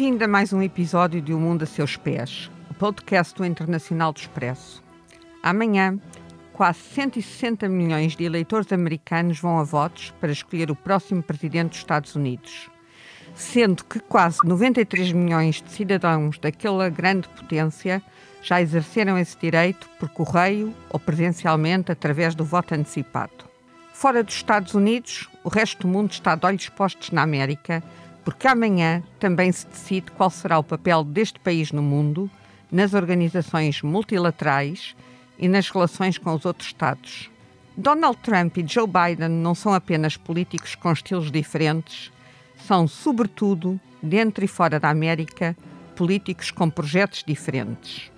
Bem-vindo a mais um episódio de O Mundo a Seus Pés, o podcast do Internacional do Expresso. Amanhã, quase 160 milhões de eleitores americanos vão a votos para escolher o próximo presidente dos Estados Unidos, sendo que quase 93 milhões de cidadãos daquela grande potência já exerceram esse direito por correio ou presencialmente através do voto antecipado. Fora dos Estados Unidos, o resto do mundo está de olhos postos na América porque amanhã também se decide qual será o papel deste país no mundo, nas organizações multilaterais e nas relações com os outros Estados. Donald Trump e Joe Biden não são apenas políticos com estilos diferentes, são, sobretudo, dentro e fora da América, políticos com projetos diferentes.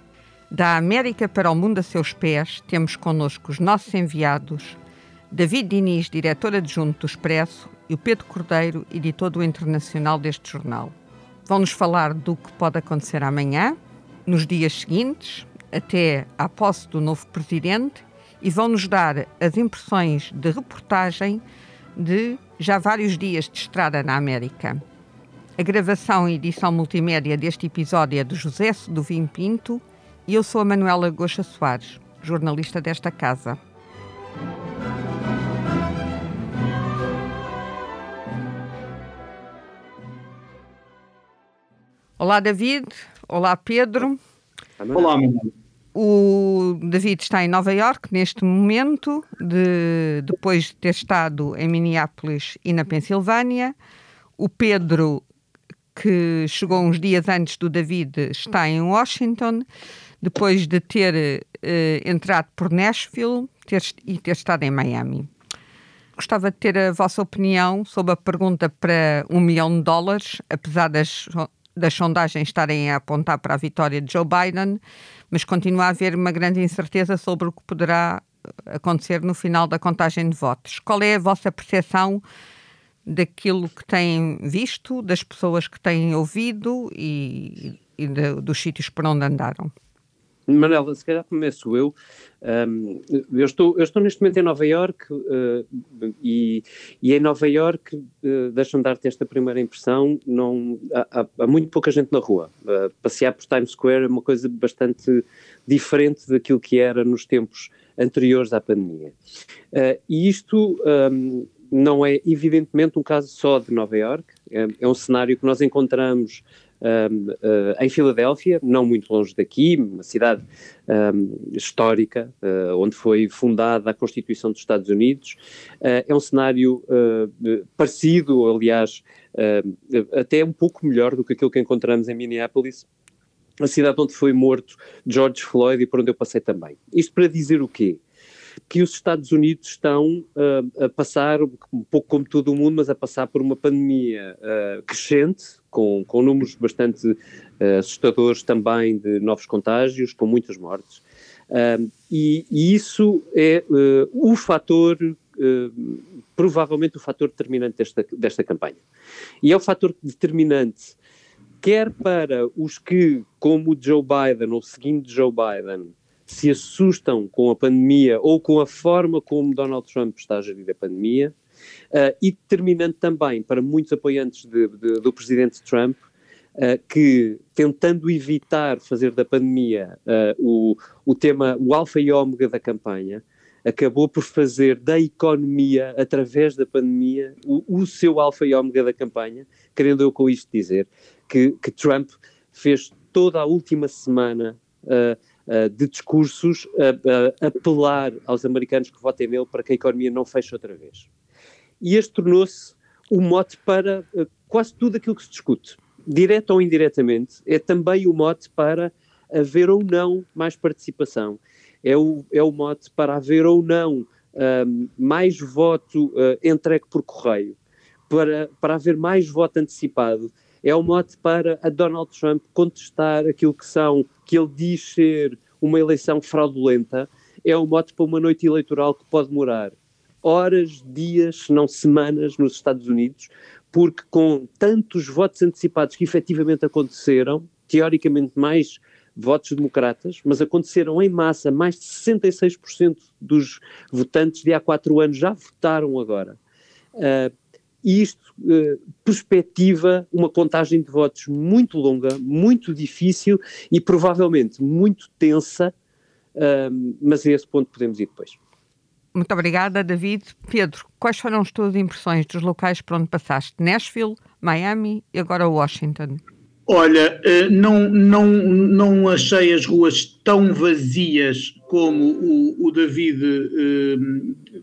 Da América para o mundo a seus pés, temos connosco os nossos enviados, David Diniz, diretor adjunto do Expresso, e o Pedro Cordeiro, editor do Internacional deste jornal. Vão-nos falar do que pode acontecer amanhã, nos dias seguintes, até à posse do novo presidente, e vão-nos dar as impressões de reportagem de já vários dias de estrada na América. A gravação e edição multimédia deste episódio é de José do Vim Pinto e eu sou a Manuela Goxa Soares, jornalista desta casa. Olá, David. Olá, Pedro. Olá, Manuel. O David está em Nova York neste momento, de, depois de ter estado em Minneapolis e na Pensilvânia. O Pedro, que chegou uns dias antes do David, está em Washington, depois de ter uh, entrado por Nashville ter, e ter estado em Miami. Gostava de ter a vossa opinião sobre a pergunta para um milhão de dólares, apesar das das sondagens estarem a apontar para a vitória de Joe Biden, mas continua a haver uma grande incerteza sobre o que poderá acontecer no final da contagem de votos. Qual é a vossa percepção daquilo que têm visto, das pessoas que têm ouvido e, e de, dos sítios por onde andaram? Manela, se calhar começo eu. Um, eu, estou, eu estou neste momento em Nova York uh, e, e, em Nova York, uh, deixa-me dar-te esta primeira impressão, não, há, há, muito pouca gente na rua. Uh, passear por Times Square é uma coisa bastante diferente daquilo que era nos tempos anteriores à pandemia. Uh, e isto um, não é evidentemente um caso só de Nova York, é, é um cenário que nós encontramos um, uh, em Filadélfia, não muito longe daqui, uma cidade um, histórica, uh, onde foi fundada a Constituição dos Estados Unidos. Uh, é um cenário parecido, aliás, até um pouco melhor do que aquilo que encontramos em Minneapolis, a cidade onde foi morto George Floyd e por onde eu passei também. Isto para dizer o quê? Que os Estados Unidos estão uh, a passar, um pouco como todo o mundo, mas a passar por uma pandemia uh, crescente, com, com números bastante uh, assustadores também de novos contágios, com muitas mortes. E, e, isso é o fator, provavelmente o fator determinante desta, desta campanha. E é o fator determinante quer para os que, como Joe Biden ou seguindo Joe Biden, se assustam com a pandemia ou com a forma como Donald Trump está a gerir a pandemia, uh, e determinante também para muitos apoiantes de, de, do presidente Trump, uh, que tentando evitar fazer da pandemia uh, o, o tema, o alfa e ômega da campanha, acabou por fazer da economia, através da pandemia, o, o seu alfa e ômega da campanha, querendo eu com isto dizer que, que Trump fez toda a última semana uh, uh, de discursos a, a, apelar aos americanos que votem nele para que a economia não feche outra vez. E este tornou-se o mote para uh, quase tudo aquilo que se discute, direto ou indiretamente, é também o mote para haver ou não mais participação, é o, é o mote para haver ou não um, mais voto uh, entregue por correio, para, para haver mais voto antecipado, é o mote para a Donald Trump contestar aquilo que são, que ele diz ser uma eleição fraudulenta, é o mote para uma noite eleitoral que pode demorar horas, dias, se não semanas nos Estados Unidos, porque com tantos votos antecipados que efetivamente aconteceram, teoricamente mais votos democratas, mas aconteceram em massa, mais de 66% dos votantes de há quatro anos já votaram agora. Uh, e isto uh, perspectiva uma contagem de votos muito longa, muito difícil e provavelmente muito tensa, uh, mas a esse ponto podemos ir depois. Muito obrigada, David. Pedro, quais foram as tuas impressões dos locais por onde passaste? Nashville, Miami e agora Washington? Olha, eh, não, não, não achei as ruas tão vazias como o, o David eh,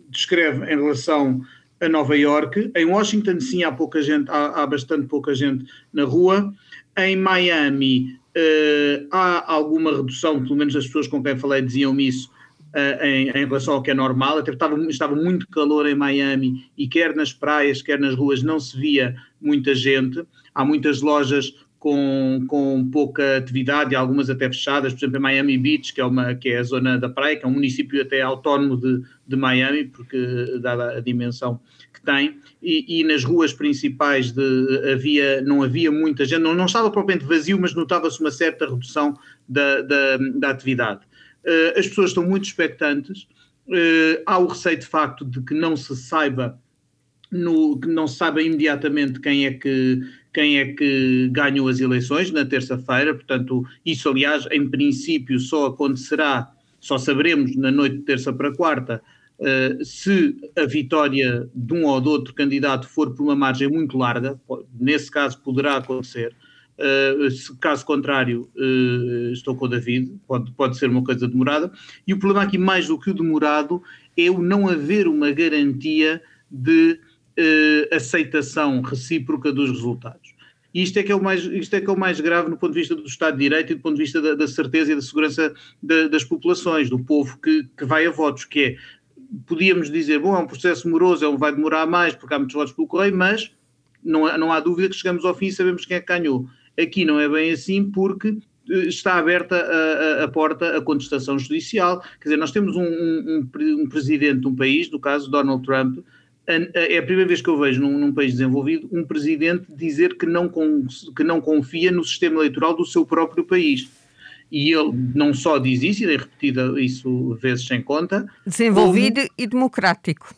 descreve em relação a Nova York. Em Washington, sim, há pouca gente, há, há bastante pouca gente na rua. Em Miami eh, há alguma redução, pelo menos as pessoas com quem falei diziam isso, Uh, em, em, relação ao que é normal, até estava, estava muito calor em Miami e quer nas praias, quer nas ruas não se via muita gente. Há muitas lojas com, com pouca atividade, algumas até fechadas, por exemplo, em Miami Beach, que é, uma, que é a zona da praia, que é um município até autónomo de, de Miami, porque dada a dimensão que tem, e, e nas ruas principais de, havia, não havia muita gente, não, não estava propriamente vazio, mas notava-se uma certa redução da, da, da atividade. Uh, as pessoas estão muito expectantes, uh, há o receio de facto de que não se saiba no, que não se saiba imediatamente quem é que quem é que ganhou as eleições na terça-feira, portanto, isso, aliás, em princípio, só acontecerá, só saberemos na noite de terça para quarta, uh, se a vitória de um ou de outro candidato for por uma margem muito larga, nesse caso poderá acontecer. Uh, se, caso contrário, uh, estou com o David, pode, pode ser uma coisa demorada. E o problema aqui, mais do que o demorado, é o não haver uma garantia de aceitação recíproca dos resultados. E isto é, que é, o mais, isto é que é o mais grave no ponto de vista do Estado de Direito e do ponto de vista da, da certeza e da segurança da, das populações, do povo que, que vai a votos, que é, podíamos dizer, bom, é um processo moroso, é vai demorar mais porque há muitos votos pelo correio, mas não, não há dúvida que chegamos ao fim e sabemos quem é que ganhou. Aqui não é bem assim porque eh, está aberta a, a, a, porta à contestação judicial. Quer dizer, nós temos um, um, um, presidente de um país, no caso Donald Trump, é a primeira vez que eu vejo num, num, país desenvolvido um presidente dizer que não, com, que não confia no sistema eleitoral do seu próprio país. E ele não só diz isso, e tem repetido isso vezes sem conta. Desenvolvido como... e democrático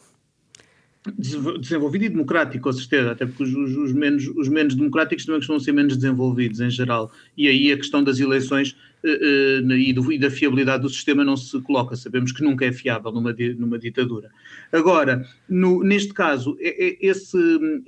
desenvolvido e democrático, com certeza, até porque os, os, menos, os menos democráticos também costumam ser menos desenvolvidos em geral. E aí a questão das eleições uh, uh, e, do, e, da fiabilidade do sistema não se coloca. Sabemos que nunca é fiável numa, numa ditadura. Agora, no, neste caso, é, é esse,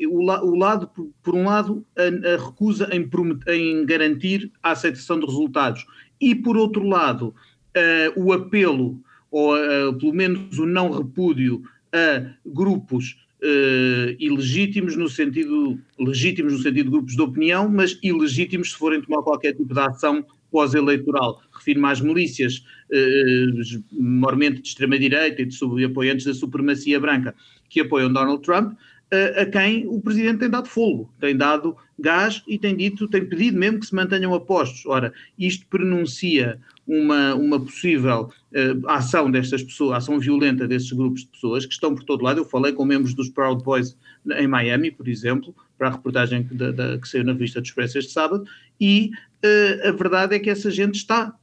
o, o, lado, por, por um lado, a, a recusa em, em, garantir a aceitação de resultados, e por outro lado, uh, o apelo, ou pelo menos o não repúdio a grupos uh, ilegítimos no sentido legítimos no sentido de grupos de opinião, mas ilegítimos se forem tomar qualquer tipo de ação pós-eleitoral. Refiro-me às milícias, uh, de extrema-direita e de apoiantes da supremacia branca, que apoiam Donald Trump, uh, a quem o presidente tem dado fogo, tem dado gás e tem dito, tem pedido mesmo que se mantenham apostos. Ora, isto pronuncia uma, uma possível uh, ação destas pessoas, ação violenta desses grupos de pessoas que estão por todo lado. Eu falei com membros dos Proud Boys em Miami, por exemplo, para a reportagem que, da, da, que saiu na revista do Expresso este sábado, e uh, a verdade é que essa gente está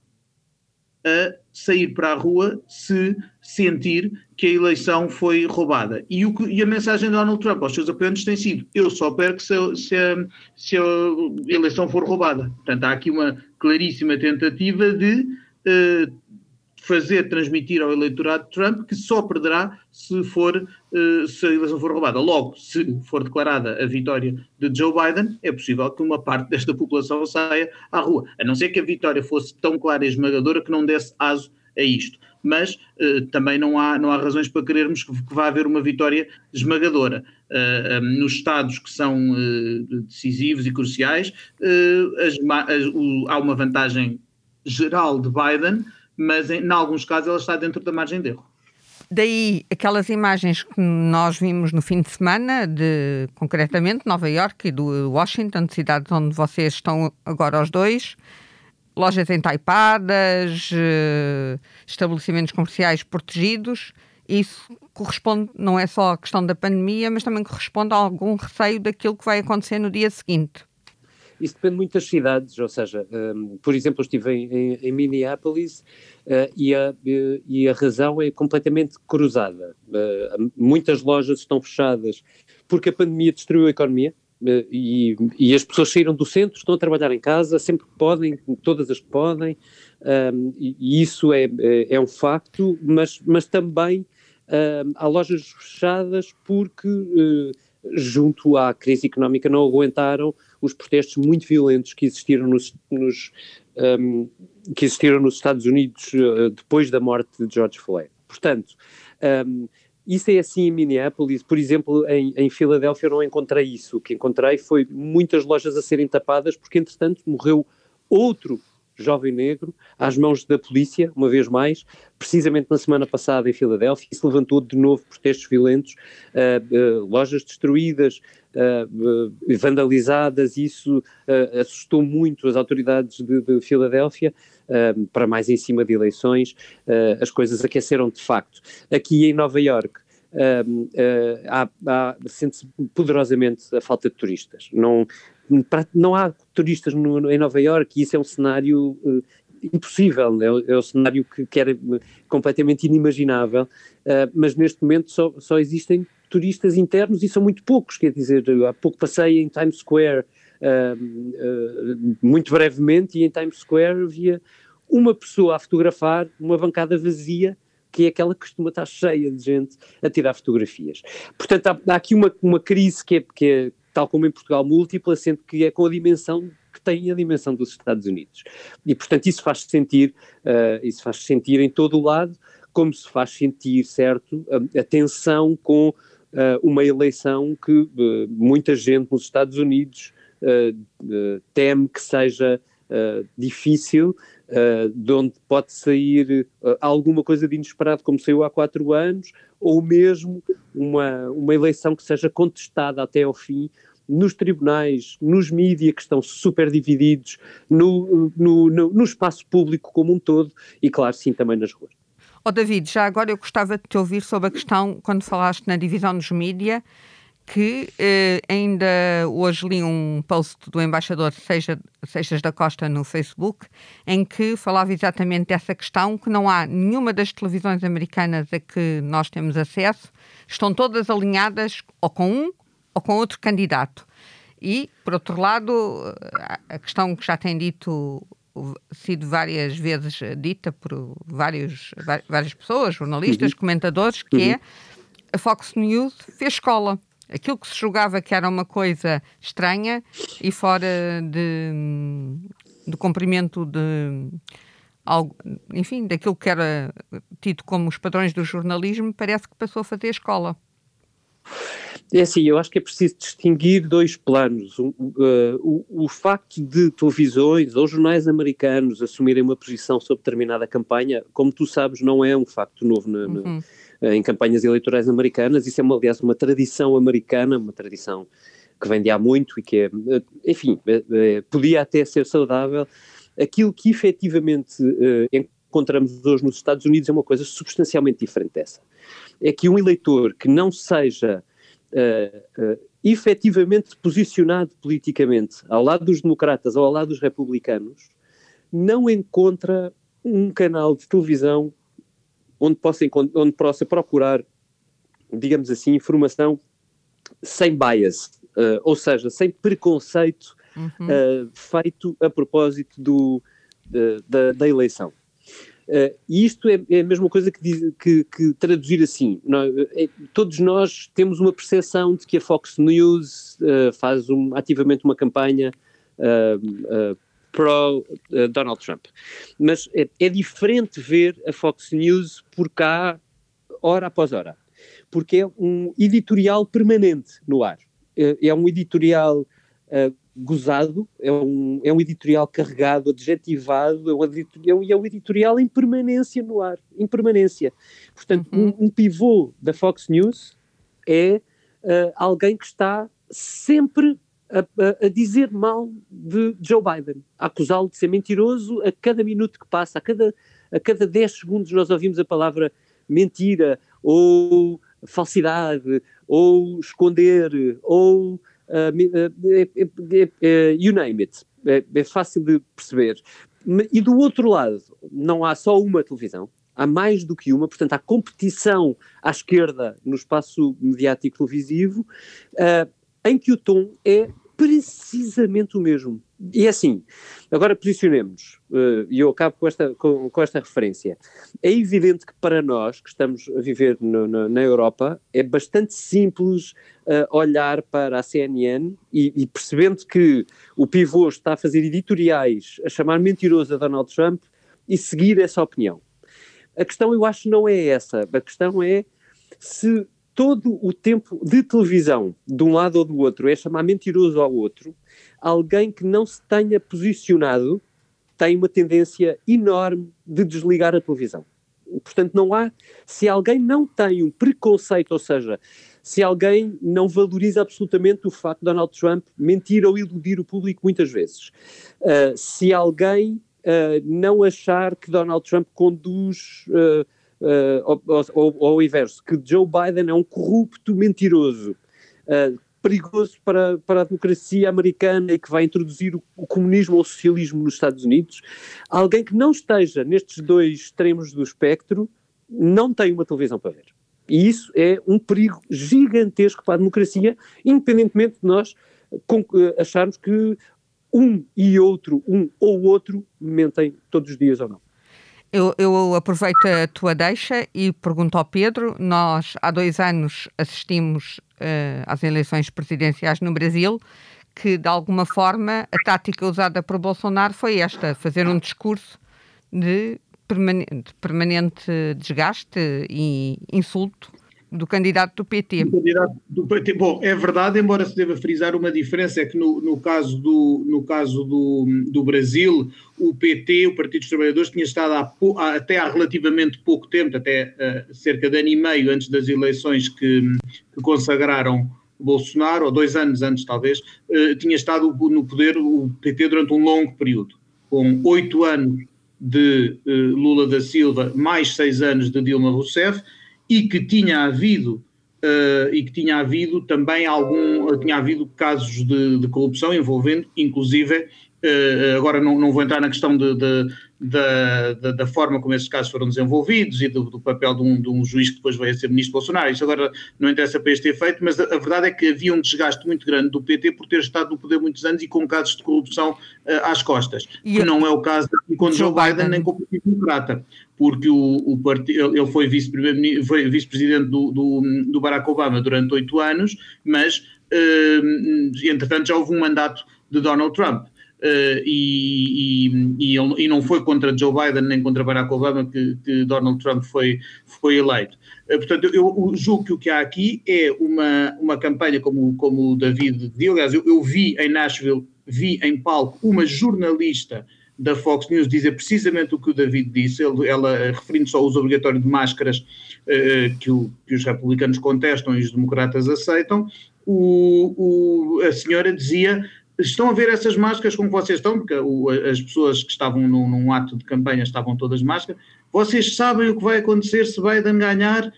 a sair para a rua se sentir que a eleição foi roubada. E, o, e a mensagem de Donald Trump aos seus apoiantes tem sido: eu só perco se se se a eleição for roubada. Portanto, há aqui uma claríssima tentativa de uh, fazer transmitir ao eleitorado Trump que só perderá se, for, uh, se a eleição for roubada. Logo, se for declarada a vitória de Joe Biden, é possível que uma parte desta população saia à rua. A não ser que a vitória fosse tão clara e esmagadora que não desse aso a isto. Mas uh, também não há, não há razões para querermos que, que vá haver uma vitória esmagadora. Uh, eh, um, nos estados que são uh, decisivos e cruciais, as, as, o, há uma vantagem geral de Biden, mas em, em alguns casos ela está dentro da margem de erro. Daí aquelas imagens que nós vimos no fim de semana, de concretamente Nova York e do Washington, cidades onde vocês estão agora os dois, lojas entaipadas, eh, estabelecimentos comerciais protegidos. Isso corresponde, não é só à questão da pandemia, mas também corresponde a algum receio daquilo que vai acontecer no dia seguinte. Isso depende muito das cidades, ou seja, um, por exemplo, eu estive em, em, em Minneapolis uh, e, a, e a razão é completamente cruzada. Uh, muitas lojas estão fechadas porque a pandemia destruiu a economia, e, e, as pessoas saíram do centro, estão a trabalhar em casa sempre que podem, todas as que podem, um, e, isso é, é, é, um facto, mas, mas também um, há lojas fechadas porque, uh, junto à crise económica, não aguentaram os protestos muito violentos que existiram nos, nos um, que existiram nos Estados Unidos uh, depois da morte de George Floyd. Portanto, um, isso é assim em Minneapolis, por exemplo, em, em Filadélfia eu não encontrei isso. O que encontrei foi muitas lojas a serem tapadas porque, entretanto, morreu outro jovem negro às mãos da polícia, uma vez mais, precisamente na semana passada em Filadélfia, se levantou de novo protestos violentos, uh, uh, lojas destruídas, uh, vandalizadas, isso assustou muito as autoridades de, de Filadélfia, para mais em cima de eleições, as coisas aqueceram de facto. Aqui em Nova York, Uh, uh, há sente-se poderosamente a falta de turistas. Não, não há turistas no, em Nova Iorque e isso é um cenário uh, impossível, é, é um cenário que, que era completamente inimaginável, uh, mas neste momento só, só existem turistas internos e são muito poucos, quer dizer, há pouco passei em Times Square uh, muito brevemente e em Times Square havia uma pessoa a fotografar uma bancada vazia que é aquela que costuma estar cheia de gente a tirar fotografias. Portanto, há, há aqui uma, uma crise que é, que é, tal como em Portugal, múltipla, sendo que é com a dimensão que tem a dimensão dos Estados Unidos. E, portanto, isso faz sentir, uh, isso faz sentir em todo o lado, como se faz sentir, certo, a, a tensão com uh, uma eleição que uh, muita gente nos Estados Unidos teme que seja difícil, de onde pode sair alguma coisa de inesperado, como saiu há quatro anos, ou mesmo uma, uma eleição que seja contestada até ao fim nos tribunais, nos mídias que estão super divididos, no, no, no, no, espaço público como um todo e, claro, sim, também nas ruas. Oh, David, já agora eu gostava de te ouvir sobre a questão, quando falaste na divisão dos mídias, que eh, ainda hoje li um post do embaixador Seixas da Costa no Facebook, em que falava exatamente dessa questão, que não há nenhuma das televisões americanas a que nós temos acesso, estão todas alinhadas ou com um ou com outro candidato. E, por outro lado, a questão que já tem dito sido várias vezes dita por vários, várias pessoas, jornalistas, uhum. comentadores, que uhum. é a Fox News fez escola aquilo que se julgava que era uma coisa estranha e fora de, de cumprimento de algo, enfim, daquilo que era tido como os padrões do jornalismo, parece que passou a fazer escola. É assim, eu acho que é preciso distinguir dois planos. O, uh, o, o, facto de televisões ou jornais americanos assumirem uma posição sobre determinada campanha, como tu sabes, não é um facto novo na, uhum. Na, em campanhas eleitorais americanas. Isso é, uma, aliás, uma tradição americana, uma tradição que vem de há muito e que é, enfim, é, é, podia até ser saudável. Aquilo que efetivamente encontramos hoje nos Estados Unidos é uma coisa substancialmente diferente dessa. É que um eleitor que não seja uh, uh, efetivamente posicionado politicamente ao lado dos democratas ou ao lado dos republicanos, não encontra um canal de televisão onde possa, onde possa procurar, digamos assim, informação sem bias, uh, ou seja, sem preconceito uhum. uh, feito a propósito do, da, da eleição. Uh, e isto é, é, a mesma coisa que, diz, que, que traduzir assim. é, todos nós temos uma percepção de que a Fox News faz um, ativamente uma campanha uh, pro Donald Trump. Mas é, é, diferente ver a Fox News por cá, hora após hora, porque é um editorial permanente no ar. é um editorial gozado, é um, é um editorial carregado, adjetivado, é um editorial, é um editorial em permanência no ar, em permanência. Portanto, uhum. um, um, pivô da Fox News é uh, alguém que está sempre a, a, a, dizer mal de Joe Biden, a acusá-lo de ser mentiroso a cada minuto que passa, a cada, a cada 10 segundos nós ouvimos a palavra mentira, ou falsidade, ou esconder, ou uh, you name it, é, é, fácil de perceber. E do outro lado, não há só uma televisão, há mais do que uma, portanto, há competição à esquerda no espaço mediático televisivo, uh, em que o tom é precisamente o mesmo. E é assim, agora posicionemos, uh, e eu acabo com esta, com, com, esta referência. É evidente que para nós, que estamos a viver no, no, na Europa, é bastante simples uh, olhar para a CNN e, e, percebendo que o pivô está a fazer editoriais a chamar mentiroso a Donald Trump e seguir essa opinião. A questão, eu acho, não é essa. A questão é se todo o tempo de televisão, de um lado ou do outro, é chamar mentiroso ao outro, alguém que não se tenha posicionado tem uma tendência enorme de desligar a televisão. Portanto, não há. Se alguém não tem um preconceito, ou seja, se alguém não valoriza absolutamente o facto de Donald Trump mentir ou iludir o público muitas vezes, uh, se alguém uh, não achar que Donald Trump conduz. Uh, uh, ao inverso, que Joe Biden é um corrupto mentiroso, uh, perigoso para, para a democracia americana e que vai introduzir o, o, comunismo ou o socialismo nos Estados Unidos, alguém que não esteja nestes dois extremos do espectro não tem uma televisão para ver. E isso é um perigo gigantesco para a democracia, independentemente de nós uh, acharmos que um e outro, um ou outro, mentem todos os dias ou não. Eu, eu, aproveito a tua deixa e pergunto ao Pedro: nós há dois anos assistimos uh, às eleições presidenciais no Brasil, que de alguma forma a tática usada por Bolsonaro foi esta: fazer um discurso de permanente, de permanente desgaste e insulto do candidato do PT. Do candidato do PT. Bom, é verdade, embora se deva frisar uma diferença, é que no, no caso, do, no caso do, do Brasil, o PT, o Partido dos Trabalhadores, tinha estado há, até há relativamente pouco tempo, até uh, cerca de ano e meio antes das eleições que, que consagraram Bolsonaro, ou dois anos antes talvez, uh, tinha estado no poder o PT durante um longo período, com oito anos de uh, Lula da Silva, mais seis anos de Dilma Rousseff, e que tinha havido uh, e que tinha havido também algum tinha havido casos de, de corrupção envolvendo inclusive uh, agora não, não vou entrar na questão de, de, da, da, da, forma como esses casos foram desenvolvidos e do, do papel de um, de um, juiz que depois veio a ser ministro Bolsonaro. Isso agora não interessa para este efeito, mas a, a, verdade é que havia um desgaste muito grande do PT por ter estado no poder muitos anos e com casos de corrupção uh, às costas, e que eu... não é o caso com Joe Biden, Biden nem com o Partido Democrata, porque o, o partido, ele foi vice-presidente vice do, do, do, Barack Obama durante oito anos, mas uh, entretanto já houve um mandato de Donald Trump. Uh, e, e, e, não foi contra Joe Biden nem contra Barack Obama que, que Donald Trump foi, foi eleito. Uh, portanto, eu, julgo que o que há aqui é uma, uma campanha, como, como o David disse. Aliás, eu, eu vi em Nashville, vi em palco uma jornalista da Fox News dizer precisamente o que o David disse, ele, ela referindo-se ao uso obrigatório de máscaras uh, que, o, que, os republicanos contestam e os democratas aceitam, o, o, a senhora dizia estão a ver essas máscaras como vocês estão, porque as pessoas que estavam num, num, ato de campanha estavam todas máscaras, vocês sabem o que vai acontecer se Biden ganhar,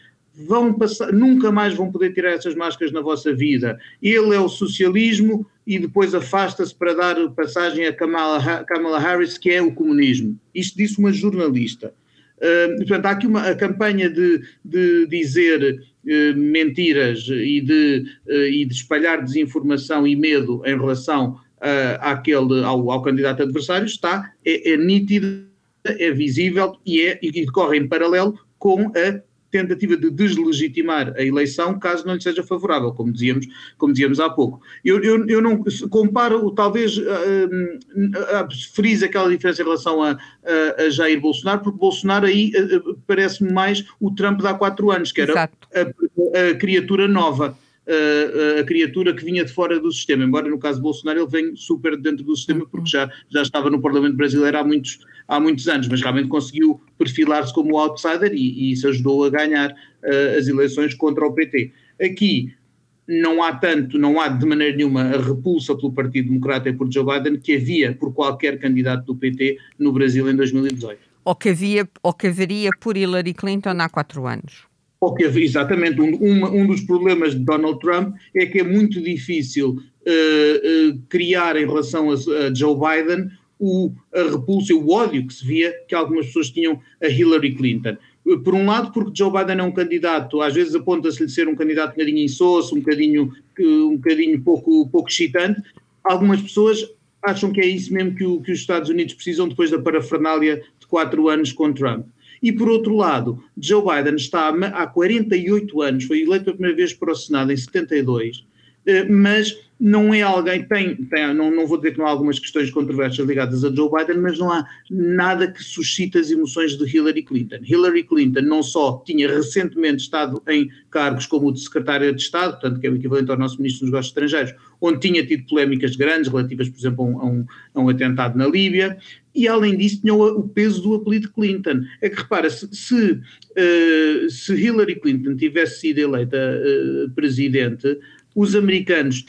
vão passar, nunca mais vão poder tirar essas máscaras na vossa vida. Ele é o socialismo e depois afasta-se para dar passagem a Kamala, Kamala Harris, que é o comunismo. Isto disse uma jornalista. Uh, portanto, há aqui uma a campanha de, de dizer mentiras e de, uh, e de espalhar desinformação e medo em relação àquele, ao, ao, candidato adversário está, é, é nítida, é visível e, é, e decorre em paralelo com a tentativa de deslegitimar a eleição caso não lhe seja favorável, como dizíamos, como dizíamos há pouco. Eu, eu, eu não comparo, talvez uh, frise aquela diferença em relação a, a, a Jair Bolsonaro, porque Bolsonaro aí uh, parece-me mais o Trump de há quatro anos, que era a, a criatura nova a, a, criatura que vinha de fora do sistema, embora no caso de Bolsonaro ele venha super dentro do sistema porque já, já estava no Parlamento Brasileiro há muitos, há muitos anos, mas realmente conseguiu perfilar-se como outsider e, e isso ajudou a ganhar uh, as eleições contra o PT. Aqui não há tanto, não há de maneira nenhuma a repulsa pelo Partido Democrata e por Joe Biden que havia por qualquer candidato do PT no Brasil em 2018. Ou que, havia, ou que haveria por Hillary Clinton há quatro anos. Porque, exatamente, um, um, um, dos problemas de Donald Trump é que é muito difícil uh, uh, criar em relação a, a, Joe Biden o, a repulsa, o ódio que se via que algumas pessoas tinham a Hillary Clinton. Por um lado, porque Joe Biden é um candidato, às vezes aponta-se-lhe ser um candidato um bocadinho insosso, um bocadinho, um bocadinho pouco, pouco excitante. Algumas pessoas acham que é isso mesmo que, o, que os Estados Unidos precisam depois da parafernália de quatro anos com Trump. E por outro lado, Joe Biden está há 48 anos, foi eleito pela primeira vez para o Senado em 72, eh, mas não é alguém, tem, tem não, não vou dizer que não há algumas questões controversas ligadas a Joe Biden, mas não há nada que suscite as emoções de Hillary Clinton. Hillary Clinton não só tinha recentemente estado em cargos como o de secretária de Estado, portanto que é o equivalente ao nosso ministro dos negócios estrangeiros, onde tinha tido polémicas grandes relativas, por exemplo, a um, a um, atentado na Líbia, e além disso tinha o, o, peso do apelido Clinton. É que repara, se, se, uh, se Hillary Clinton tivesse sido eleita uh, presidente, os americanos,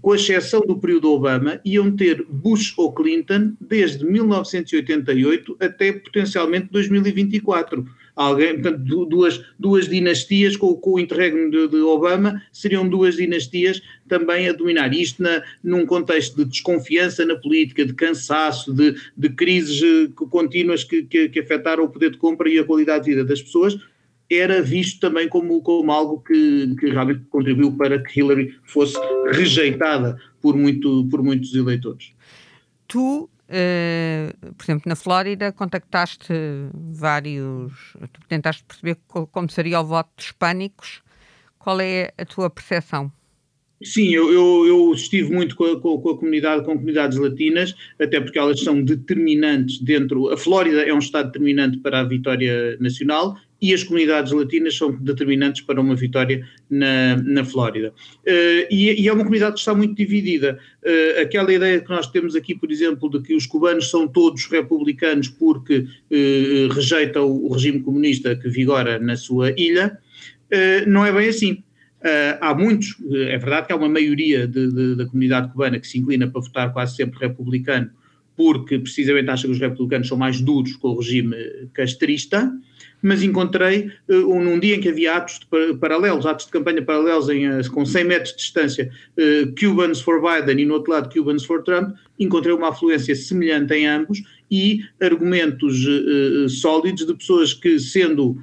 com exceção do período Obama, iam ter Bush ou Clinton desde 1988 até potencialmente 2024. Alguém, portanto, duas, duas dinastias com, com o interregno de, de, Obama seriam duas dinastias também a dominar. Isto na, num contexto de desconfiança na política, de cansaço, de, de crises eh, contínuas que, que, que afetaram o poder de compra e a qualidade de vida das pessoas, era visto também como, como algo que, que realmente contribuiu para que Hillary fosse rejeitada por, muito, por muitos eleitores. Tu, uh, por exemplo, na Flórida, contactaste vários. Tu tentaste perceber como seria o voto dos hispânicos. Qual é a tua percepção? Sim, eu, eu, eu, estive muito com a, com a, comunidade, com comunidades latinas, até porque elas são determinantes dentro. A Flórida é um estado determinante para a vitória nacional e as comunidades latinas são determinantes para uma vitória na, na Flórida. Uh, e, e, é uma comunidade que está muito dividida. Uh, aquela ideia que nós temos aqui, por exemplo, de que os cubanos são todos republicanos porque uh, rejeitam o regime comunista que vigora na sua ilha, não é bem assim. Uh, há muitos, é verdade que há uma maioria de, de, da comunidade cubana que se inclina para votar quase sempre republicano, porque precisamente acha que os republicanos são mais duros com o regime castrista, mas encontrei uh, num dia em que havia atos paralelos, atos de campanha paralelos em, uh, com 100 metros de distância, uh, Cubans for Biden e no outro lado Cubans for Trump, encontrei uma afluência semelhante em ambos e argumentos sólidos de pessoas que, sendo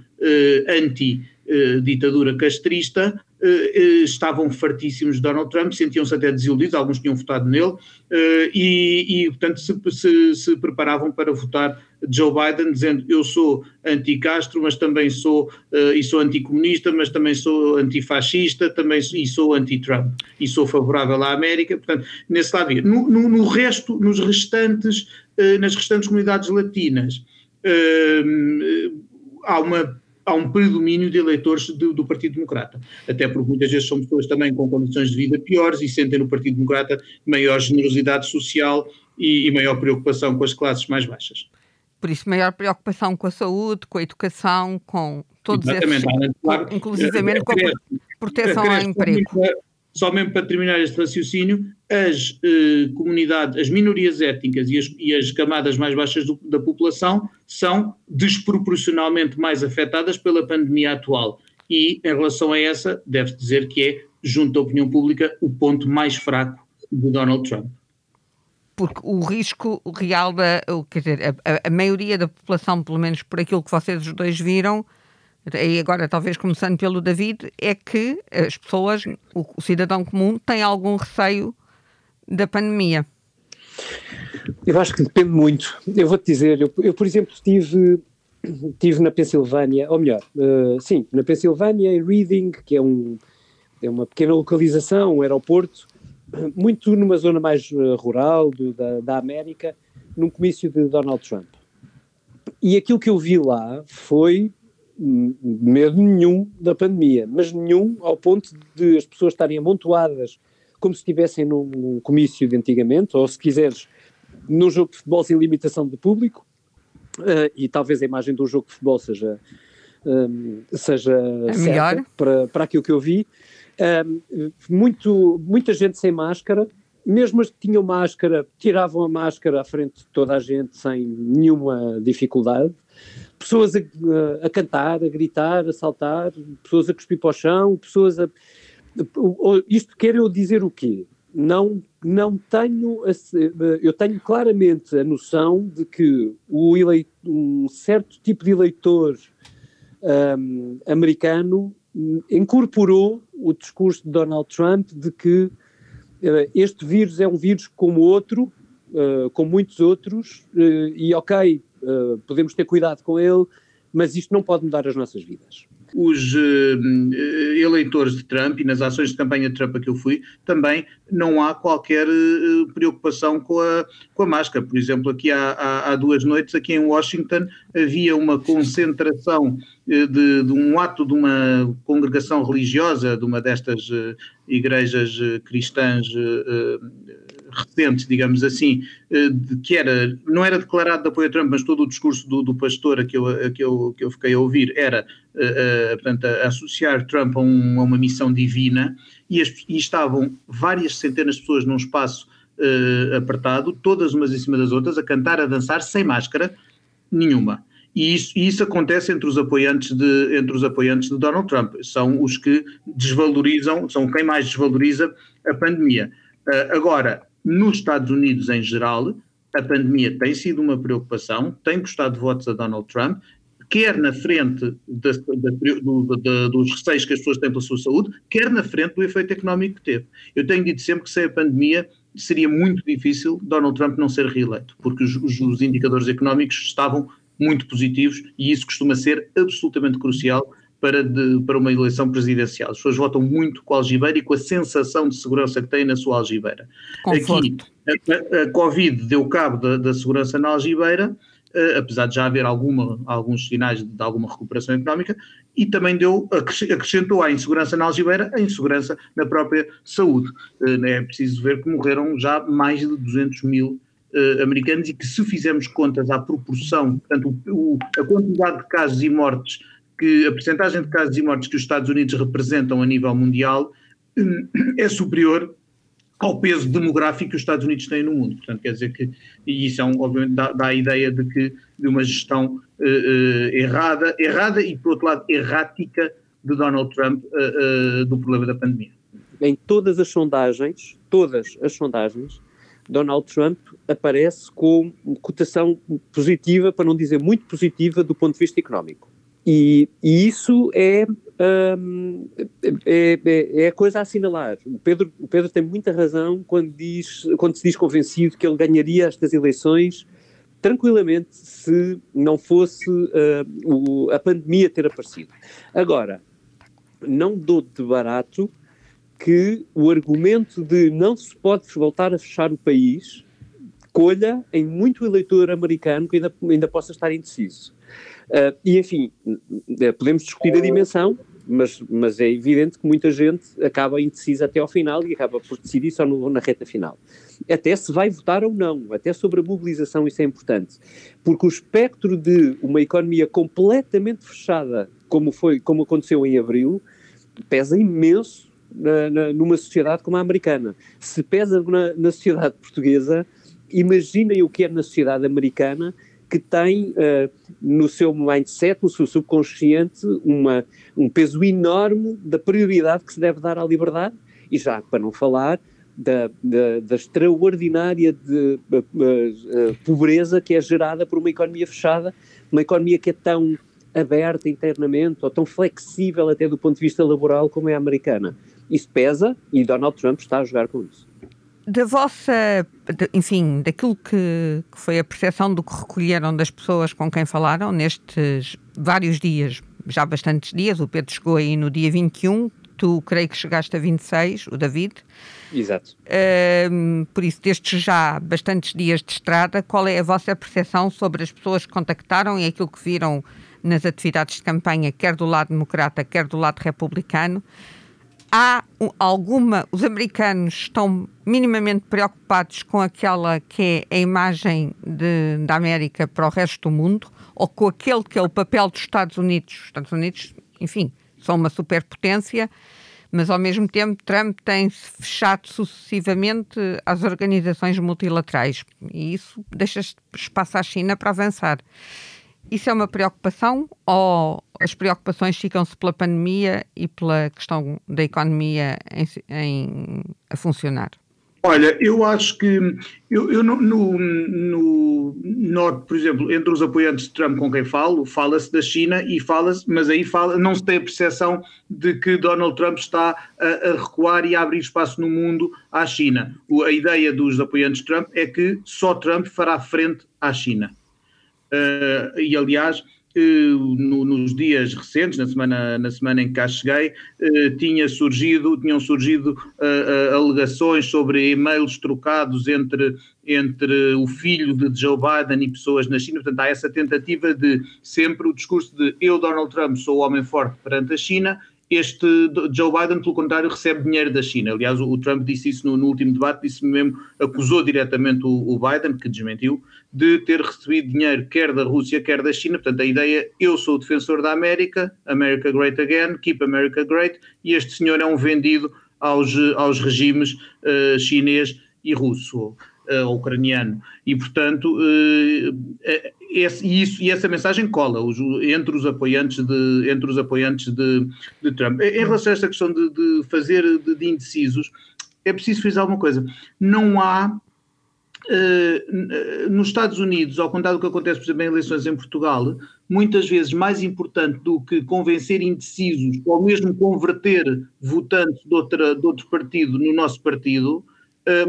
anti-ditadura castrista, eh, eh, estavam fartíssimos de Donald Trump, sentiam-se até desiludidos, alguns tinham votado nele, eh, e, e portanto se, se, se, preparavam para votar Joe Biden, dizendo eu sou anti-Castro, mas também sou, e sou anticomunista, mas também sou antifascista, também e sou anti-Trump, e sou favorável à América, portanto, nesse lado. No, no, no resto, nos restantes, nas restantes comunidades latinas, há uma há um predomínio de eleitores do, do, Partido Democrata. Até porque muitas vezes são pessoas também com condições de vida piores e sentem no Partido Democrata maior generosidade social e, e maior preocupação com as classes mais baixas. Por isso, maior preocupação com a saúde, com a educação, com todos Exatamente, esses, claro, inclusivamente com a proteção ao emprego só mesmo para terminar este raciocínio, as eh, comunidades, as minorias étnicas e as, e as camadas mais baixas do, da população são desproporcionalmente mais afetadas pela pandemia atual. E, em relação a essa, deve-se dizer que é, junto à opinião pública, o ponto mais fraco de Donald Trump. Porque o risco real da. Quer dizer, a, a maioria da população, pelo menos por aquilo que vocês os dois viram, e agora talvez começando pelo David, é que as pessoas, o, o cidadão comum, tem algum receio da pandemia. Eu acho que depende muito. Eu vou-te dizer, eu, eu, por exemplo estive, estive na Pensilvânia, ou melhor, uh, sim, na Pensilvânia, em Reading, que é, um, é uma pequena localização, um aeroporto, muito numa zona mais uh, rural do, da, da América, num comício de Donald Trump. E aquilo que eu vi lá foi medo nenhum da pandemia, mas nenhum ao ponto de as pessoas estarem amontoadas como se estivessem num comício de antigamente, ou se quiseres, num jogo de futebol sem limitação de público, uh, e talvez a imagem do jogo de futebol seja, um, seja é melhor para, para aquilo que eu vi. Um, muito, muita gente sem máscara, mesmo as que tinham máscara, tiravam a máscara à frente de toda a gente sem nenhuma dificuldade pessoas a, a, cantar, a gritar, a saltar, pessoas a cuspir para o chão, pessoas a. Isto quer eu dizer o quê? não, não tenho, eu tenho claramente a noção de que o eleito, um certo tipo de eleitor um, americano incorporou o discurso de Donald Trump de que este vírus é um vírus como outro, uh, como muitos outros, uh, e ok, podemos ter cuidado com ele, mas isto não pode mudar as nossas vidas os uh, eleitores de Trump e nas ações de campanha de Trump a que eu fui, também não há qualquer uh, preocupação com a, com a máscara. Por exemplo, aqui há, há, há duas noites, aqui em Washington, havia uma concentração de, de, um ato de uma congregação religiosa, de uma destas igrejas cristãs recentes, digamos assim, de que era, não era declarado de apoio a Trump, mas todo o discurso do, do pastor a que, eu, a que, eu, que eu fiquei a ouvir era uh, portanto, a associar Trump a, um, a, uma missão divina e, as, e, estavam várias centenas de pessoas num espaço uh, apertado, todas umas em cima das outras, a cantar, a dançar, sem máscara nenhuma. E isso, e isso, acontece entre os, apoiantes de, entre os apoiantes de Donald Trump. São os que desvalorizam, são quem mais desvaloriza a pandemia. Uh, agora, nos Estados Unidos em geral, a pandemia tem sido uma preocupação, tem custado votos a Donald Trump quer na frente dos receios que as pessoas têm pela sua saúde, quer na frente do efeito económico que teve. Eu tenho dito sempre que sem a pandemia seria muito difícil Donald Trump não ser reeleito, porque os, os indicadores económicos estavam muito positivos e isso costuma ser absolutamente crucial para, de, para uma eleição presidencial. As pessoas votam muito com a algibeira e com a sensação de segurança que têm na sua algibeira. Conforto. Aqui, a, a, Covid deu cabo da, da segurança na algibeira uh, apesar de já haver alguma, alguns sinais de, de, alguma recuperação económica, e também deu, acrescentou à insegurança na algibeira a insegurança na própria saúde. Uh, é preciso ver que morreram já mais de 200 mil uh, americanos e que se fizermos contas à proporção, portanto, o, o, a quantidade de casos e mortes, que a percentagem de casos e mortes que os Estados Unidos representam a nível mundial é superior ao peso demográfico que os Estados Unidos têm no mundo. Portanto, quer dizer que, e isso é um, obviamente dá, dá, a ideia de que de uma gestão uh, uh, errada, errada e, por outro lado, errática de Donald Trump uh, do problema da pandemia. Em todas as sondagens, todas as sondagens, Donald Trump aparece com cotação positiva, para não dizer muito positiva, do ponto de vista económico. E, e isso é um, é, é, é, coisa a assinalar. O Pedro, o Pedro tem muita razão quando, diz, quando se diz convencido que ele ganharia estas eleições tranquilamente se não fosse uh, o, a pandemia ter aparecido. Agora, não dou de barato que o argumento de não se pode voltar a fechar o país colha em muito eleitor americano que ainda, ainda possa estar indeciso. Uh, e, enfim, eh, podemos discutir a dimensão, mas, mas é evidente que muita gente acaba indecisa até ao final e acaba por decidir só no, na reta final. Até se vai votar ou não, até sobre a mobilização isso é importante, porque o espectro de uma economia completamente fechada, como, foi, como aconteceu em abril, pesa imenso na, na, numa sociedade como a americana. Se pesa na, na sociedade portuguesa, imaginem o que é na sociedade americana que tem uh, no seu mindset, no seu subconsciente, uma, um peso enorme da prioridade que se deve dar à liberdade, e já para não falar da, da, da extraordinária de, uh, uh, pobreza que é gerada por uma economia fechada, uma economia que é tão aberta internamente ou tão flexível até do ponto de vista laboral como é a americana. Isso pesa e Donald Trump está a jogar com isso da vossa, de, enfim, daquilo que, que, foi a percepção do que recolheram das pessoas com quem falaram nestes vários dias, já bastantes dias, o Pedro chegou aí no dia 21, tu creio que chegaste a 26, o David. Exato. Uh, por isso, destes já bastantes dias de estrada, qual é a vossa percepção sobre as pessoas que contactaram e aquilo que viram nas atividades de campanha, quer do lado democrata, quer do lado republicano? Há alguma. Os americanos estão minimamente preocupados com aquela que é a imagem de, da América para o resto do mundo, ou com aquele que é o papel dos Estados Unidos. Os Estados Unidos, enfim, são uma superpotência, mas ao mesmo tempo Trump tem-se fechado sucessivamente às organizações multilaterais e isso deixa espaço à China para avançar. Isso é uma preocupação ou as preocupações ficam-se pela pandemia e pela questão da economia em, em, a funcionar? Olha, eu acho que eu, eu no, no, no, noto, por exemplo, entre os apoiantes de Trump com quem falo, fala-se da China e fala-se, mas aí fala, não se tem a percepção de que Donald Trump está a, a, recuar e a abrir espaço no mundo à China. O, a ideia dos apoiantes de Trump é que só Trump fará frente à China. Uh, e aliás, no, nos dias recentes, na semana, na semana em que cá cheguei, eh, tinha surgido, tinham surgido uh, uh, alegações sobre e-mails trocados entre, entre o filho de Joe Biden e pessoas na China. Portanto, há essa tentativa de sempre o discurso de eu, Donald Trump, sou o homem forte perante a China este Joe Biden, pelo contrário, recebe dinheiro da China. Aliás, o, Trump disse isso no, no último debate, disse mesmo, acusou diretamente o, o, Biden, que desmentiu, de ter recebido dinheiro quer da Rússia, quer da China. Portanto, a ideia, eu sou o defensor da América, America Great Again, Keep America Great, e este senhor é um vendido aos, aos regimes uh, chinês e russo uh, ucraniano. E, portanto, uh, esse, isso, e essa mensagem cola os, entre os apoiantes de, entre os apoiantes de, de Trump. Em relação a esta questão de, de fazer de, de, indecisos, é preciso frisar alguma coisa. Não há. Uh, nos Estados Unidos, ao contrário do que acontece, por exemplo, em eleições em Portugal, muitas vezes mais importante do que convencer indecisos ou mesmo converter votantes de, outra, de outro partido no nosso partido,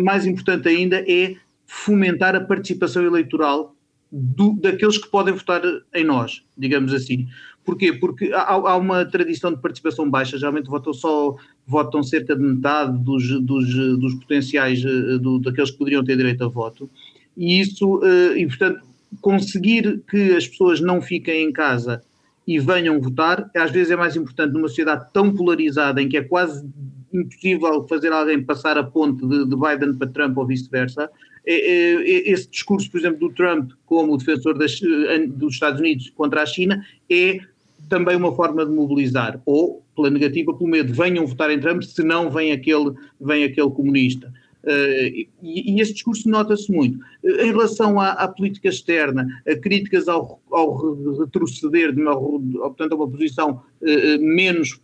mais importante ainda é fomentar a participação eleitoral do, daqueles que podem votar em nós, digamos assim. Porquê? Porque há, há, uma tradição de participação baixa, geralmente votam só, votam cerca de metade dos, dos, dos potenciais, eh, do, daqueles que poderiam ter direito a voto, e isso, eh, e portanto, conseguir que as pessoas não fiquem em casa e venham votar, às vezes é mais importante numa sociedade tão polarizada em que é quase impossível fazer alguém passar a ponte de, de Biden para Trump ou vice-versa. É, é, é, esse discurso, por exemplo, do Trump como defensor das, eh, dos Estados Unidos contra a China é também uma forma de mobilizar, ou pela negativa, pelo medo, venham votar em Trump, senão vem aquele, vem aquele comunista. Uh, e, e esse discurso nota-se muito. Uh, em relação à, à, política externa, a críticas ao, ao retroceder, de uma, portanto, a uma posição uh, menos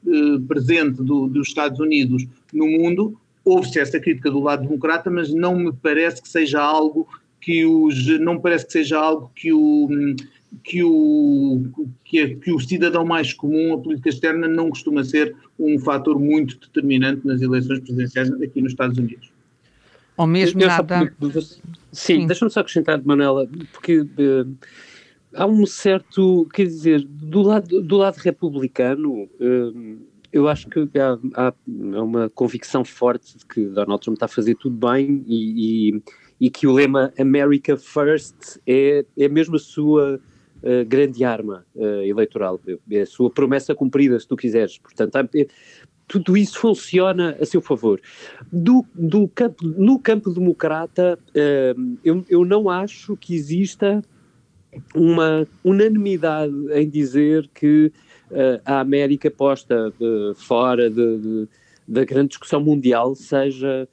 presente do, dos Estados Unidos no mundo, houve-se essa crítica do lado democrata, mas não me parece que seja algo que os. não parece que seja algo que o. Que o, que, que o cidadão mais comum, a política externa, não costuma ser um fator muito determinante nas eleições presidenciais aqui nos Estados Unidos. Ou mesmo eu nada. Só, sim, sim. deixa-me só acrescentar, Manela, porque uh, há um certo, quer dizer, do lado, do lado republicano, uh, eu acho que há, há, uma convicção forte de que Donald Trump está a fazer tudo bem e, e, e que o lema America First é, é mesmo a sua. Uh, grande arma uh, eleitoral, é a sua promessa cumprida, se tu quiseres. Portanto, tudo isso funciona a seu favor. Do, do campo, no campo democrata, uh, eu, eu não acho que exista uma unanimidade em dizer que uh, a América posta uh, fora de, de, da grande discussão mundial seja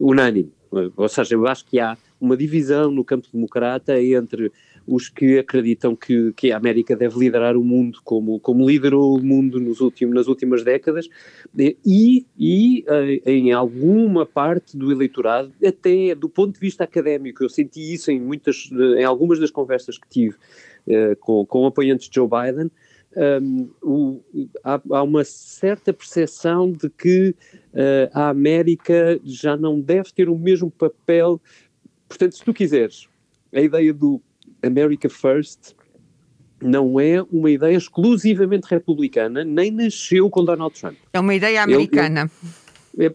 unânime. Ou seja, eu acho que há uma divisão no campo democrata entre os que acreditam que, que a América deve liderar o mundo como, como liderou o mundo nos últimos, nas últimas décadas e, e eh, em alguma parte do eleitorado, até do ponto de vista académico, eu senti isso em, muitas, em algumas das conversas que tive com, com apoiantes de Joe Biden, um, o, há, há, uma certa percepção de que uh, a América já não deve ter o mesmo papel. Portanto, se tu quiseres, a ideia do America First não é uma ideia exclusivamente republicana, nem nasceu com Donald Trump. É uma ideia americana. É, é,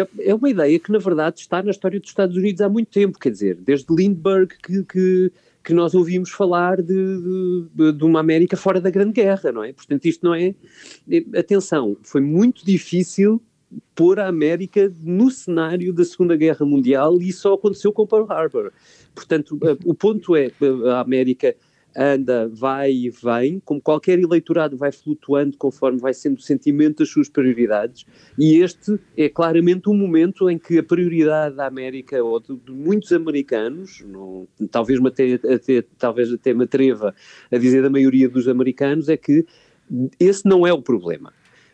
é, é, uma ideia que, na verdade, está na história dos Estados Unidos há muito tempo, quer dizer, desde Lindbergh que, que, que nós ouvimos falar de, de, de, uma América fora da Grande Guerra, não é? Portanto, isto não é. é atenção, foi muito difícil pôr a América no cenário da Segunda Guerra Mundial e isso só aconteceu com Pearl Harbor. Portanto, eh, o ponto é a América anda, vai e vem, como qualquer eleitorado vai flutuando conforme vai sendo o sentimento das suas prioridades, e este é claramente um momento em que a prioridade da América, ou de, de muitos americanos, talvez, até, até, talvez até me atreva a dizer da maioria dos americanos, é que esse não é o problema.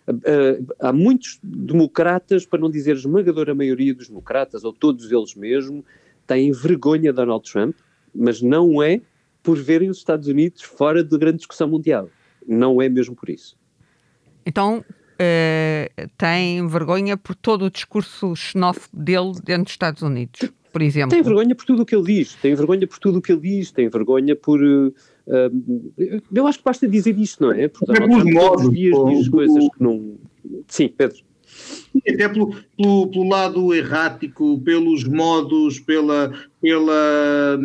Uh, há muitos democratas, para não dizer esmagadora maioria dos democratas, ou todos eles mesmo, têm vergonha de Donald Trump, mas não é por verem os Estados Unidos fora da grande discussão mundial. Não é mesmo por isso. Então, uh, tem vergonha por todo o discurso xenófobo dele dentro dos Estados Unidos, por exemplo? Tem vergonha por tudo o que ele diz, tem vergonha por tudo o que ele diz, tem vergonha por... Uh, eu acho que basta dizer isto, não é? Porque Donald Trump todos os dias diz coisas que não... Sim, Pedro. Até pelo, pelo, pelo, lado errático, pelos modos, pela. pela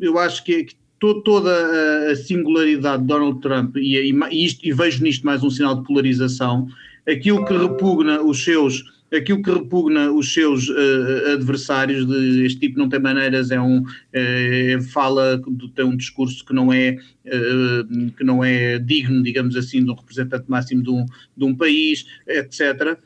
eu acho que, que toda a singularidade de Donald Trump, e, e, isto, e vejo nisto mais um sinal de polarização, aquilo que repugna os seus aquilo que repugna os seus uh, adversários de este tipo não tem maneiras é um uh, fala tem um discurso que não é uh, que não é digno digamos assim de um representante máximo de um, de um país etc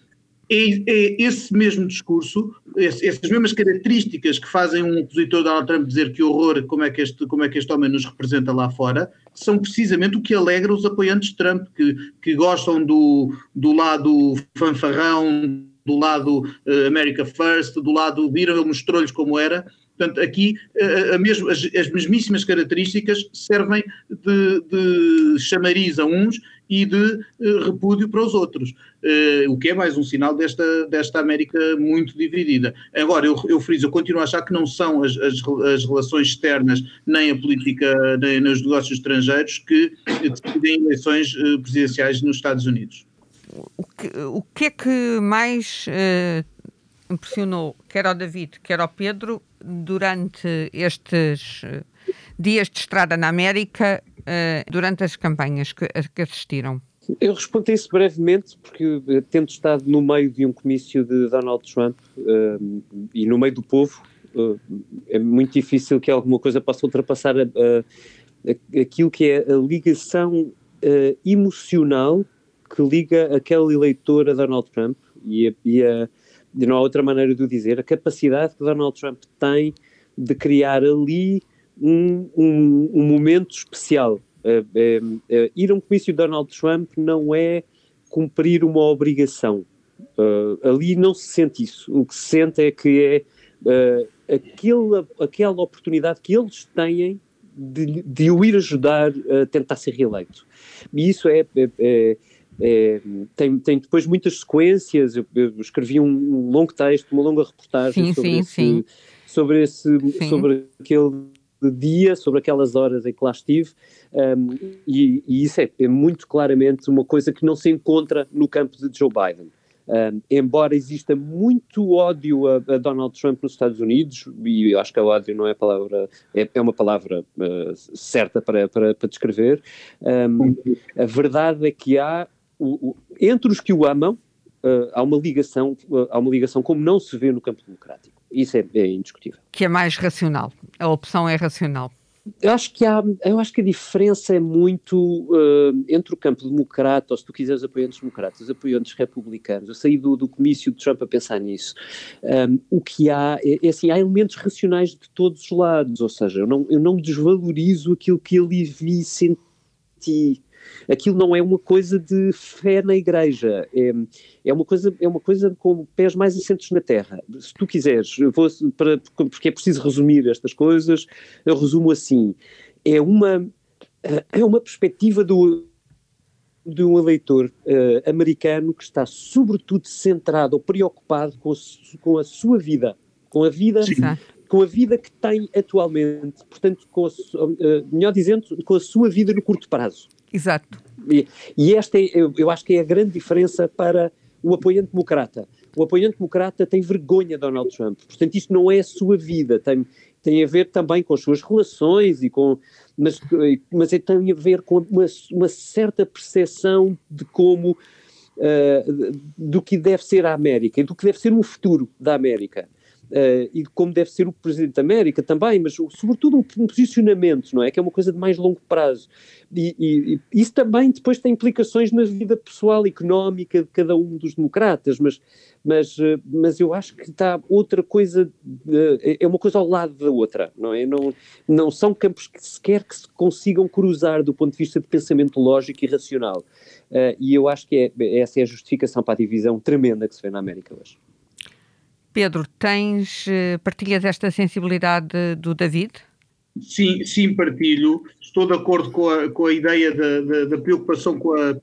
é, é esse mesmo discurso, esse, essas mesmas características que fazem um opositor de Donald Trump dizer que horror, como é que, este, como é que este homem nos representa lá fora, são precisamente o que alegra os apoiantes de Trump, que, que gostam do, do lado fanfarrão, do lado uh, America First, do lado viram, ele mostrou-lhes como era, Portanto, aqui a, a mesmo, as, as, mesmíssimas características servem de, de chamariz a uns e de uh, repúdio para os outros, uh, o que é mais um sinal desta, desta América muito dividida. Agora, eu, eu friso, eu continuo a achar que não são as, as, as relações externas, nem a política, nem, nem os negócios estrangeiros que decidem eleições uh, presidenciais nos Estados Unidos. O que, o que é que mais impressionou quer ao David, quer ao Pedro durante estes dias de estrada na América uh, durante as campanhas que, que assistiram? Eu respondo a isso brevemente, porque eh, tendo estado no meio de um comício de Donald Trump uh, e no meio do povo, uh, é muito difícil que alguma coisa possa ultrapassar a, a, aquilo que é a ligação emocional que liga aquele eleitor a Donald Trump e, a, e, a, e não há outra maneira de o dizer, a capacidade que Donald Trump tem de criar ali um, um, um momento especial. Uh, uh, uh, ir a um comício de Donald Trump não é cumprir uma obrigação. ali não se sente isso. O que se sente é que é aquela, aquela oportunidade que eles têm de, de o ir ajudar a tentar ser reeleito. E isso é, é, é é, tem, tem depois muitas sequências. Eu, eu escrevi um, um, longo texto, uma longa reportagem sim, sobre, sim, esse, sim. sobre, esse, sobre aquele dia, sobre aquelas horas em que lá estive, um, e, e, isso é, é, muito claramente uma coisa que não se encontra no campo de Joe Biden. Um, embora exista muito ódio a, a, Donald Trump nos Estados Unidos, e eu acho que a ódio não é palavra, é, é uma palavra uh, certa para, para, para descrever, um, a verdade é que há, o, o, entre os que o amam, uh, há uma ligação, uh, há uma ligação como não se vê no campo democrático. Isso é, é indiscutível. Que é mais racional. A opção é racional. Eu acho que há, eu acho que a diferença é muito uh, entre o campo democrata, ou se tu quiseres apoiantes democratas, apoiantes republicanos. Eu saí do, do comício de Trump a pensar nisso. Um, o que há é, é, assim, há elementos racionais de todos os lados, ou seja, eu não, eu não desvalorizo aquilo que ali vi senti aquilo não é uma coisa de fé na igreja, é, é, uma, coisa, é uma coisa com pés mais assentos na terra. Se tu quiseres, vou, para, porque é preciso resumir estas coisas, eu resumo assim: é uma, é uma perspectiva do, de um eleitor uh, americano que está sobretudo centrado ou preocupado com a, com a sua vida, com a vida com a vida que tem atualmente, portanto, com a, uh, melhor dizendo, com a sua vida no curto prazo. Exato. E, e esta é, eu, eu, acho que é a grande diferença para o apoiante democrata. O apoiante democrata tem vergonha de Donald Trump, portanto, isto não é a sua vida, tem, tem a ver também com as suas relações e com. Mas, mas é, tem a ver com uma, uma certa percepção de como. Uh, do que deve ser a América e do que deve ser o futuro da América. Uh, e como deve ser o Presidente da América também, mas sobretudo um, um, posicionamento, não é? Que é uma coisa de mais longo prazo. E, e, e, isso também depois tem implicações na vida pessoal e económica de cada um dos democratas, mas, mas, uh, mas eu acho que está outra coisa, uh, é uma coisa ao lado da outra, não é? Não, não são campos que sequer que se consigam cruzar do ponto de vista de pensamento lógico e racional. e eu acho que é, essa é a justificação para a divisão tremenda que se vê na América hoje. Pedro, tens, eh, partilhas esta sensibilidade do David? Sim, sim, partilho. Estou de acordo com a, com a ideia da, preocupação com a,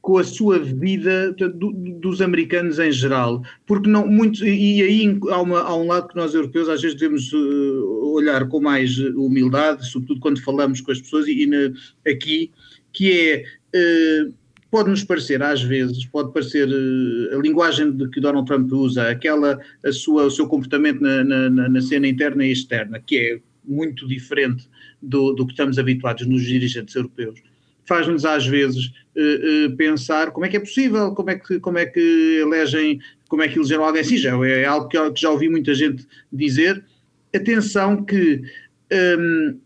com a sua vida do, dos americanos em geral, porque não muito e aí há, uma, há, um lado que nós europeus às vezes devemos uh, olhar com mais humildade, sobretudo quando falamos com as pessoas e, e aqui, que é uh, pode-nos parecer, às vezes, pode parecer uh, a linguagem de que Donald Trump usa, aquela, a sua, o seu comportamento na, na, na cena interna e externa, que é muito diferente do, do que estamos habituados nos dirigentes europeus, faz-nos às vezes uh, uh, pensar como é que é possível, como é que, como é que elegem, como é que elegeram alguém assim, já é algo que, que já ouvi muita gente dizer. Atenção que um, ehm,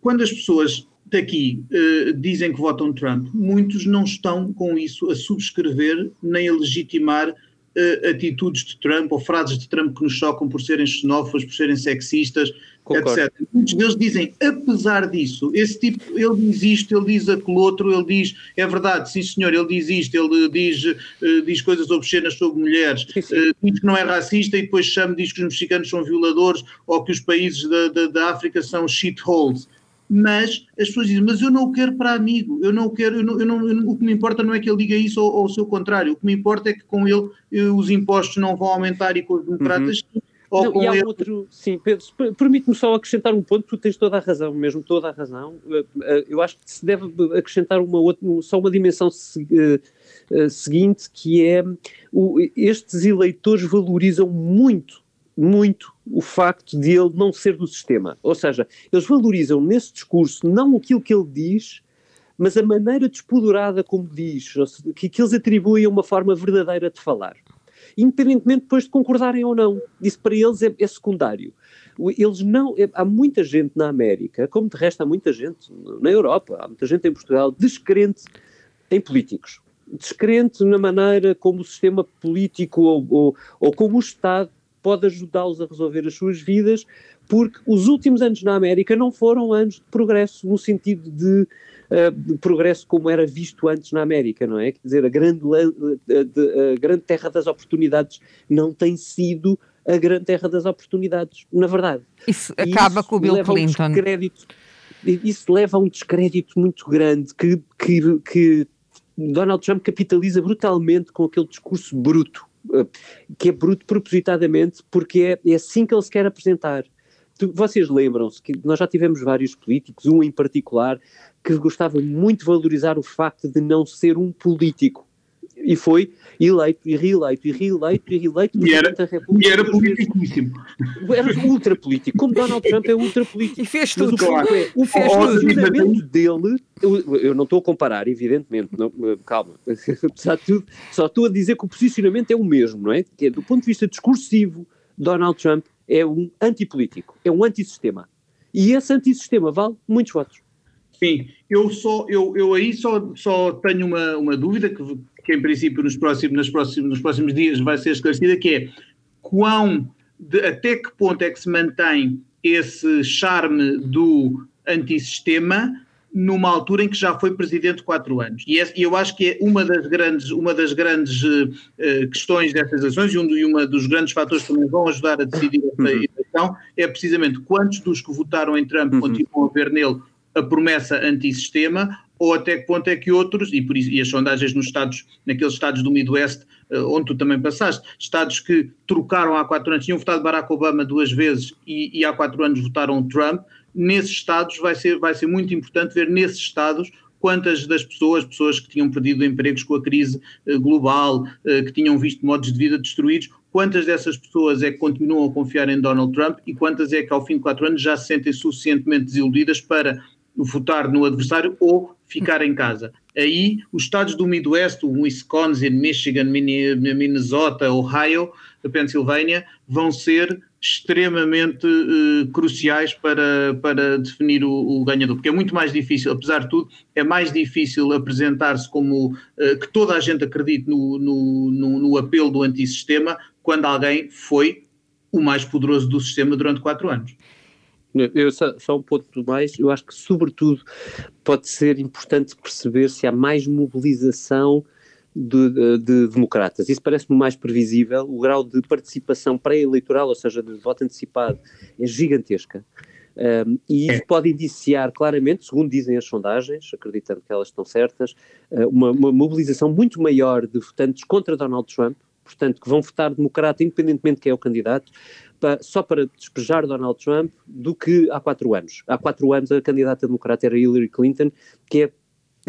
quando as pessoas daqui uh, dizem que votam Trump, muitos não estão com isso a subscrever nem a legitimar uh, atitudes de Trump ou frases de Trump que nos chocam por serem xenófobas, por serem sexistas, Concordo. etc. Muitos deles dizem, apesar disso, esse tipo, ele diz isto, ele diz aquele outro, ele diz, é verdade, sim senhor, ele diz isto, ele diz, uh, diz coisas obscenas sobre mulheres, sim, sim. diz que não é racista e depois chama, diz que os mexicanos são violadores ou que os países da, da, da África são shitholes mas as pessoas dizem, mas eu não o quero para amigo, eu não o quero, eu não, eu não, eu, o que me importa não é que ele diga isso ou, ou o seu contrário, o que me importa é que com ele eh, os impostos não vão aumentar e com os democratas uhum. Ou não, com e há ele... outro, sim, Pedro, permite-me só acrescentar um ponto, tu tens toda a razão, mesmo toda a razão. Eh, eh, eu acho que se deve acrescentar uma outra, só uma dimensão seguinte, que é estes eleitores valorizam muito muito o facto de ele não ser do sistema. Ou seja, eles valorizam nesse discurso não aquilo que ele diz, mas a maneira despodurada como diz, que, que eles atribuem a uma forma verdadeira de falar. Independentemente depois de concordarem ou não. Isso para eles é, é secundário. Eles não. É, há muita gente na América, como de resto há muita gente na Europa, há muita gente em Portugal, descrente em políticos descrente na maneira como o sistema político ou, ou, ou como o Estado pode ajudá-los a resolver as suas vidas, porque os últimos anos na América não foram anos de progresso no sentido de, uh, de progresso como era visto antes na América, não é? Quer dizer, a grande, a, a grande terra das oportunidades não tem sido a grande terra das oportunidades, na verdade. Isso acaba isso com o Bill Clinton. Um isso leva a um descrédito muito grande que, que, que Donald Trump capitaliza brutalmente com aquele discurso bruto eh, que é bruto propositadamente, porque é, é assim que ele se quer apresentar. Vocês lembram-se que nós já tivemos vários políticos, um em particular, que gostava muito de valorizar o facto de não ser um político. E foi eleito, e reeleito, e reeleito, e reeleito. E era, e era politicíssimo. Era ultra político, como Donald Trump é ultra político. E fez tudo. Mas o, claro. é, o posicionamento dele, eu, eu, não estou a comparar, evidentemente, não, calma, só estou a dizer que o posicionamento é o mesmo, não é? Que é, do ponto de vista discursivo, Donald Trump é um antipolítico, é um antissistema. E esse antissistema vale muitos votos. Sim, eu só eu, eu aí só, só tenho uma, uma dúvida que que em princípio nos próximos, nos próximos, nos próximos dias vai ser esclarecida, que é quão, de, até que ponto é que se mantém esse charme do antissistema numa altura em que já foi presidente quatro anos. E, esse, eu acho que é uma das grandes, uma das grandes uh, questões dessas eleições e um, e uma dos grandes fatores que também vão ajudar a decidir essa uhum. eleição é precisamente quantos dos que votaram em Trump uhum. continuam a ver nele a promessa antissistema ou até que ponto é que outros, e, por isso, e as sondagens nos estados, naqueles estados do Midwest, uh, onde tu também passaste, estados que trocaram há quatro anos, tinham votado Barack Obama duas vezes e, e há quatro anos votaram Trump, nesses estados vai ser, vai ser muito importante ver nesses estados quantas das pessoas, pessoas que tinham perdido empregos com a crise uh, global, uh, que tinham visto modos de vida destruídos, quantas dessas pessoas é que continuam a confiar em Donald Trump e quantas é que ao fim de quatro anos já se sentem suficientemente desiludidas para votar no adversário ou ficar em casa. Aí, os estados do Midwest, o Wisconsin, Michigan, Minnesota, Ohio, a Pensilvânia, vão ser extremamente uh, cruciais para, para definir o, o, ganhador, porque é muito mais difícil, apesar de tudo, é mais difícil apresentar-se como uh, que toda a gente acredite no, no, no, no apelo do antissistema quando alguém foi o mais poderoso do sistema durante quatro anos. Eu, só, só, um ponto mais, eu acho que, sobretudo, pode ser importante perceber se há mais mobilização de, de, de democratas. Isso parece-me mais previsível. O grau de participação pré-eleitoral, ou seja, de voto antecipado, é gigantesca. Um, e isso é. pode indiciar claramente, segundo dizem as sondagens, acreditando que elas estão certas, uh, uma, uma, mobilização muito maior de votantes contra Donald Trump, portanto, que vão votar democrata independentemente de quem é o candidato, só para despejar Donald Trump, do que há quatro anos. Há quatro anos a candidata democrata era Hillary Clinton, que é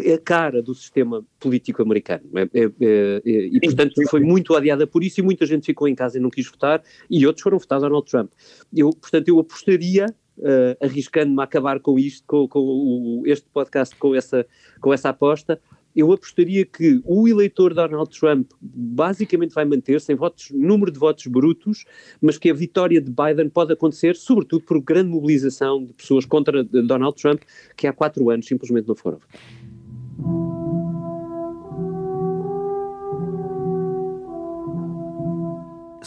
é a cara do sistema político americano. É, é, é, é e, portanto, foi muito odiada por isso e muita gente ficou em casa e não quis votar e outros foram votar Donald Trump. Eu, portanto, eu apostaria, uh, arriscando-me a acabar com isto, com, com o, este podcast, com essa, com essa aposta, eu apostaria que o eleitor Donald Trump basicamente vai manter-se em votos, número de votos brutos, mas que a vitória de Biden pode acontecer, sobretudo por grande mobilização de pessoas contra Donald Trump, que há quatro anos simplesmente não foram.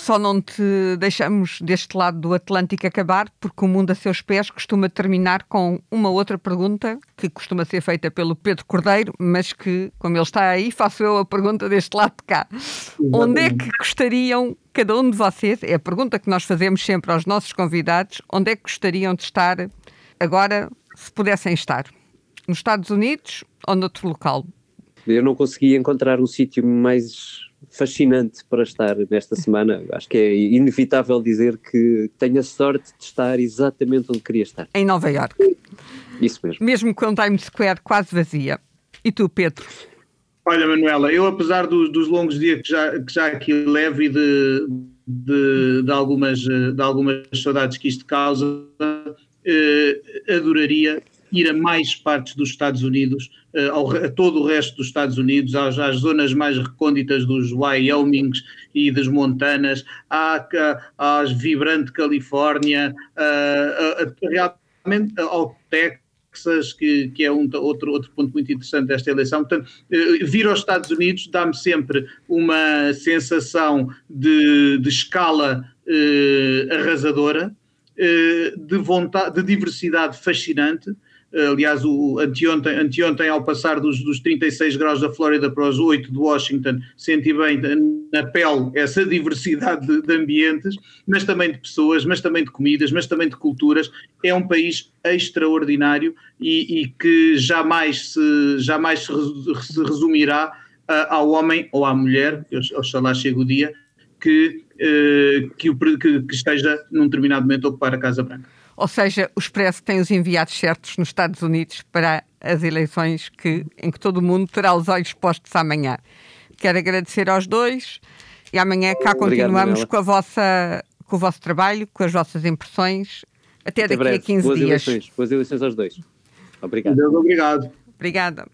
Só não te deixamos deste lado do Atlântico acabar, porque o mundo a seus pés costuma terminar com uma outra pergunta que costuma ser feita pelo Pedro Cordeiro, mas que, como ele está aí, faço eu a pergunta deste lado de cá. Exatamente. Onde é que gostariam, cada um de vocês, é a pergunta que nós fazemos sempre aos nossos convidados, onde é que gostariam de estar agora, se pudessem estar? Nos Estados Unidos ou noutro local? Eu não consegui encontrar um sítio mais fascinante para estar nesta semana. Acho que é inevitável dizer que tenho a sorte de estar exatamente onde queria estar. Em Nova York. Isso mesmo. Mesmo com Times Square quase vazia. E tu, Pedro? Olha, Manuela, eu apesar dos, dos longos dias que já, que já aqui levo e de, de, de, algumas, de algumas saudades que isto causa, eh, adoraria ir a mais partes dos Estados Unidos, eh, ao, a todo o resto dos Estados Unidos, às, às zonas mais recônditas dos Wyomings e das Montanas, à, às vibrante Califórnia, realmente ao Texas, que, que é um, outro, outro ponto muito interessante desta eleição. Portanto, eh, vir aos Estados Unidos dá-me sempre uma sensação de, de escala eh, arrasadora, de vontade, de diversidade fascinante Aliás, o, anteontem, anteontem, ao passar dos, dos 36 graus da Flórida para os 8 de Washington, senti bem na pele essa diversidade de, de, ambientes, mas também de pessoas, mas também de comidas, mas também de culturas. É um país extraordinário e, e que jamais se, jamais se, resumirá ao homem ou à mulher, oxalá chegue o dia, que, que, que, que esteja num determinado momento a ocupar a Casa Branca. Ou seja, o Expresso tem os enviados certos nos Estados Unidos para as eleições que, em que todo o mundo terá os olhos postos amanhã. Quero agradecer aos dois e amanhã cá continuamos com, a vossa, com o vosso trabalho, com as vossas impressões. Até, Até daqui breve. a 15 Boas dias. Eleições. Boas eleições aos dois. Obrigado. Deus obrigado. Obrigada.